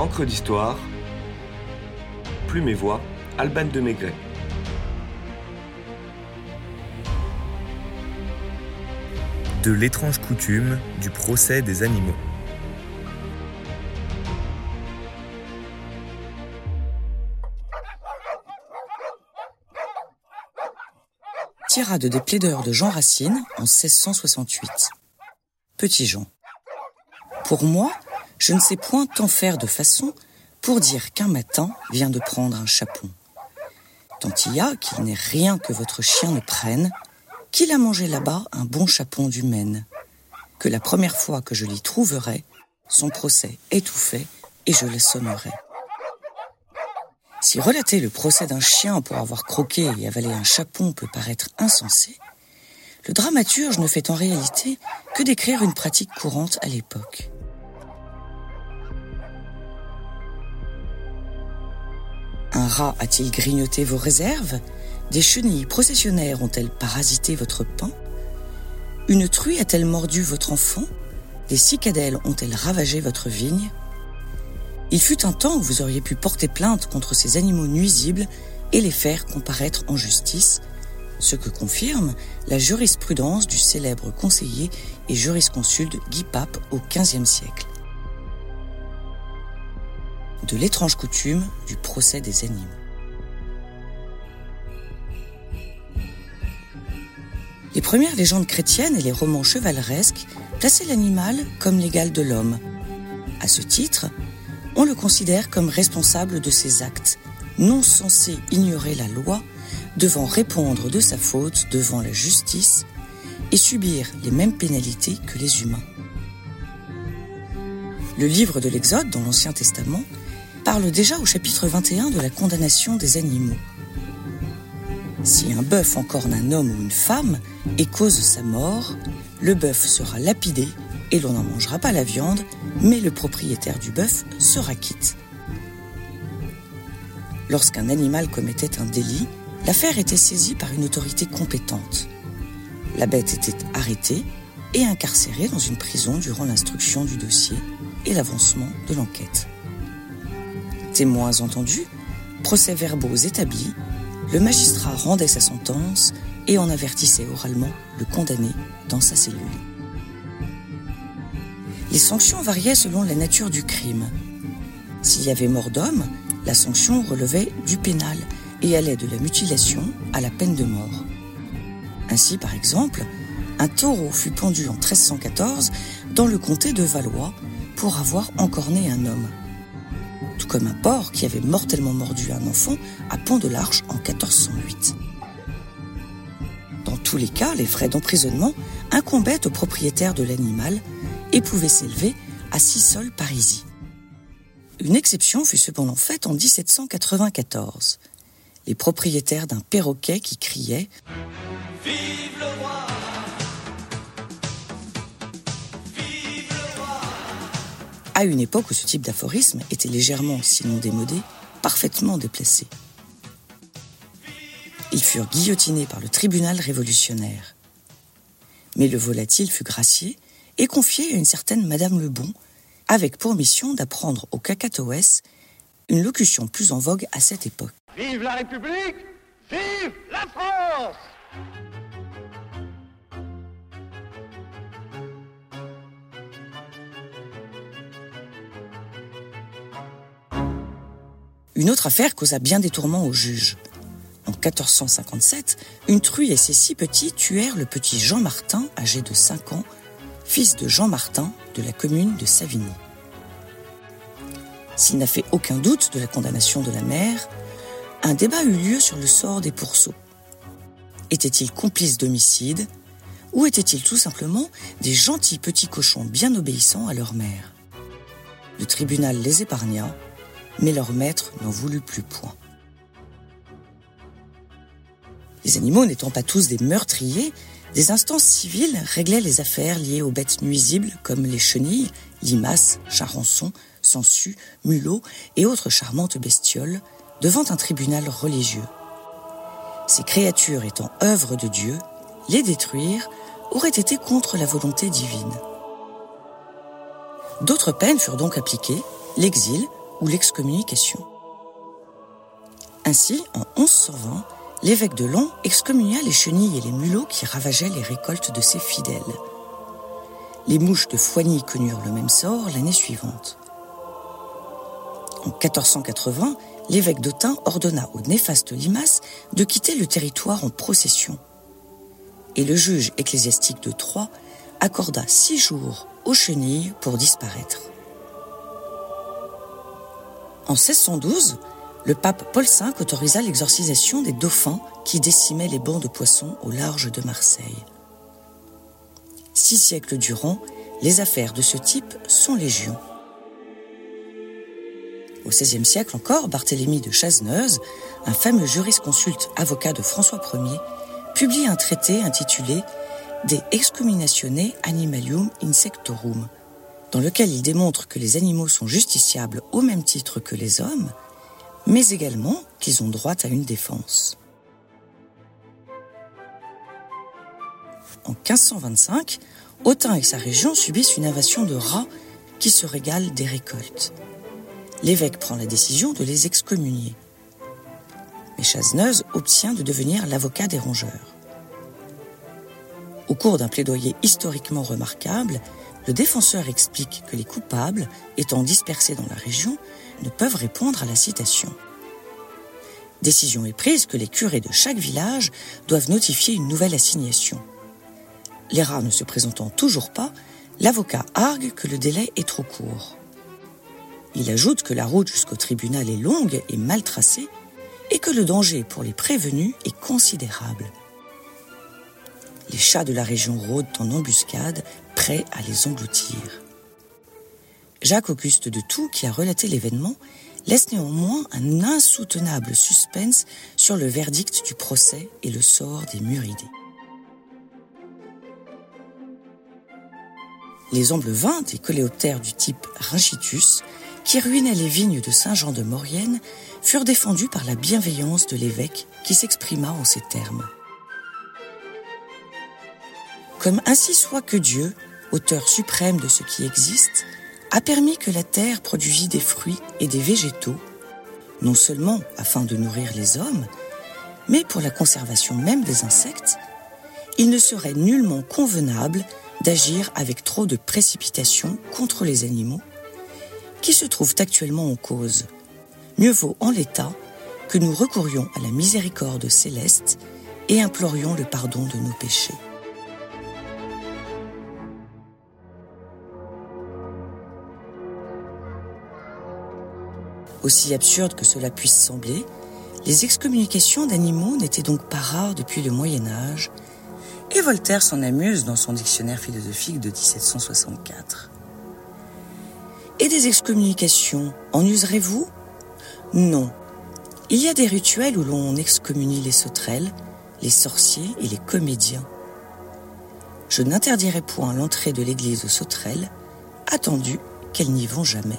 Encre d'histoire, Plume et Voix, Alban de Maigret. De l'étrange coutume du procès des animaux. Tirade des plaideurs de Jean Racine en 1668. Petit Jean. Pour moi, je ne sais point tant faire de façon pour dire qu'un matin vient de prendre un chapon. Tant il y a qu'il n'est rien que votre chien ne prenne, qu'il a mangé là-bas un bon chapon du Maine, que la première fois que je l'y trouverai, son procès est tout fait et je l'assommerai. Si relater le procès d'un chien pour avoir croqué et avalé un chapon peut paraître insensé, le dramaturge ne fait en réalité que décrire une pratique courante à l'époque. Un rat a-t-il grignoté vos réserves? Des chenilles processionnaires ont-elles parasité votre pain? Une truie a-t-elle mordu votre enfant? Des cicadelles ont-elles ravagé votre vigne? Il fut un temps où vous auriez pu porter plainte contre ces animaux nuisibles et les faire comparaître en justice, ce que confirme la jurisprudence du célèbre conseiller et jurisconsulte Guy Pape au XVe siècle. De l'étrange coutume du procès des animaux. Les premières légendes chrétiennes et les romans chevaleresques plaçaient l'animal comme l'égal de l'homme. À ce titre, on le considère comme responsable de ses actes, non censé ignorer la loi, devant répondre de sa faute devant la justice et subir les mêmes pénalités que les humains. Le livre de l'Exode dans l'Ancien Testament parle déjà au chapitre 21 de la condamnation des animaux. Si un bœuf encorne un homme ou une femme et cause sa mort, le bœuf sera lapidé et l'on n'en mangera pas la viande, mais le propriétaire du bœuf sera quitte. Lorsqu'un animal commettait un délit, l'affaire était saisie par une autorité compétente. La bête était arrêtée et incarcérée dans une prison durant l'instruction du dossier et l'avancement de l'enquête. Témoins entendus, procès-verbaux établis, le magistrat rendait sa sentence et en avertissait oralement le condamné dans sa cellule. Les sanctions variaient selon la nature du crime. S'il y avait mort d'homme, la sanction relevait du pénal et allait de la mutilation à la peine de mort. Ainsi, par exemple, un taureau fut pendu en 1314 dans le comté de Valois pour avoir encorné un homme. Tout comme un porc qui avait mortellement mordu un enfant à Pont de l'Arche en 1408. Dans tous les cas, les frais d'emprisonnement incombaient au propriétaire de l'animal et pouvait s'élever à six sols parisis. Une exception fut cependant faite en 1794. Les propriétaires d'un perroquet qui criait À une époque où ce type d'aphorisme était légèrement, sinon démodé, parfaitement déplacé. Ils furent guillotinés par le tribunal révolutionnaire. Mais le volatile fut gracié et confié à une certaine Madame Lebon, avec pour mission d'apprendre au cacatoès une locution plus en vogue à cette époque. Vive la République Vive la France Une autre affaire causa bien des tourments au juge. En 1457, une truie et ses six petits tuèrent le petit Jean Martin, âgé de 5 ans, fils de Jean Martin de la commune de Savigny. S'il n'a fait aucun doute de la condamnation de la mère, un débat eut lieu sur le sort des pourceaux. Étaient-ils complices d'homicide ou étaient-ils tout simplement des gentils petits cochons bien obéissants à leur mère? Le tribunal les épargna, mais leur maître n'en voulut plus point. Les animaux n'étant pas tous des meurtriers, des instances civiles réglaient les affaires liées aux bêtes nuisibles comme les chenilles, limaces, charançons, sangsues, mulots et autres charmantes bestioles devant un tribunal religieux. Ces créatures étant œuvres de Dieu, les détruire aurait été contre la volonté divine. D'autres peines furent donc appliquées, l'exil ou l'excommunication. Ainsi, en 1120, l'évêque de Lens excommunia les chenilles et les mulots qui ravageaient les récoltes de ses fidèles. Les mouches de Foigny connurent le même sort l'année suivante. En 1480, l'évêque d'Autun ordonna au néfaste Limas de quitter le territoire en procession. Et le juge ecclésiastique de Troyes accorda six jours aux chenilles pour disparaître. En 1612, le pape Paul V autorisa l'exorcisation des dauphins qui décimaient les bancs de poissons au large de Marseille. Six siècles durant, les affaires de ce type sont légion. Au XVIe siècle encore, Barthélemy de Chazneuse, un fameux jurisconsulte avocat de François Ier, publie un traité intitulé De excommunatione animalium insectorum, dans lequel il démontre que les animaux sont justiciables au même titre que les hommes, mais également qu'ils ont droit à une défense. En 1525, Autun et sa région subissent une invasion de rats qui se régalent des récoltes l'évêque prend la décision de les excommunier. Mais Chazneuse obtient de devenir l'avocat des rongeurs. Au cours d'un plaidoyer historiquement remarquable, le défenseur explique que les coupables, étant dispersés dans la région, ne peuvent répondre à la citation. Décision est prise que les curés de chaque village doivent notifier une nouvelle assignation. Les rats ne se présentant toujours pas, l'avocat argue que le délai est trop court. Il ajoute que la route jusqu'au tribunal est longue et mal tracée et que le danger pour les prévenus est considérable. Les chats de la région rôdent en embuscade, prêts à les engloutir. Jacques Auguste de Toux, qui a relaté l'événement, laisse néanmoins un insoutenable suspense sur le verdict du procès et le sort des muridés. Les ombles vins des coléoptères du type Rhinchitus qui ruinaient les vignes de Saint-Jean de Maurienne, furent défendus par la bienveillance de l'évêque qui s'exprima en ces termes. Comme ainsi soit que Dieu, auteur suprême de ce qui existe, a permis que la terre produisit des fruits et des végétaux, non seulement afin de nourrir les hommes, mais pour la conservation même des insectes, il ne serait nullement convenable d'agir avec trop de précipitation contre les animaux qui se trouvent actuellement en cause. Mieux vaut en l'état que nous recourions à la miséricorde céleste et implorions le pardon de nos péchés. Aussi absurde que cela puisse sembler, les excommunications d'animaux n'étaient donc pas rares depuis le Moyen Âge, et Voltaire s'en amuse dans son dictionnaire philosophique de 1764. Et des excommunications, en userez-vous? Non. Il y a des rituels où l'on excommunie les sauterelles, les sorciers et les comédiens. Je n'interdirai point l'entrée de l'église aux sauterelles, attendu qu'elles n'y vont jamais.